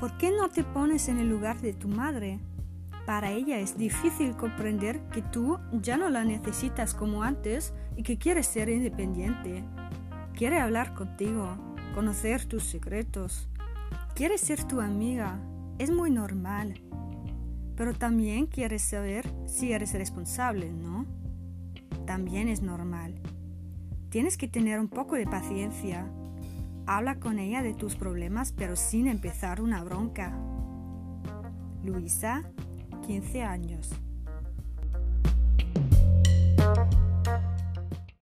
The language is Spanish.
¿Por qué no te pones en el lugar de tu madre? Para ella es difícil comprender que tú ya no la necesitas como antes y que quieres ser independiente. Quiere hablar contigo, conocer tus secretos. Quiere ser tu amiga. Es muy normal. Pero también quieres saber si eres responsable, ¿no? También es normal. Tienes que tener un poco de paciencia. Habla con ella de tus problemas pero sin empezar una bronca. Luisa 15 años.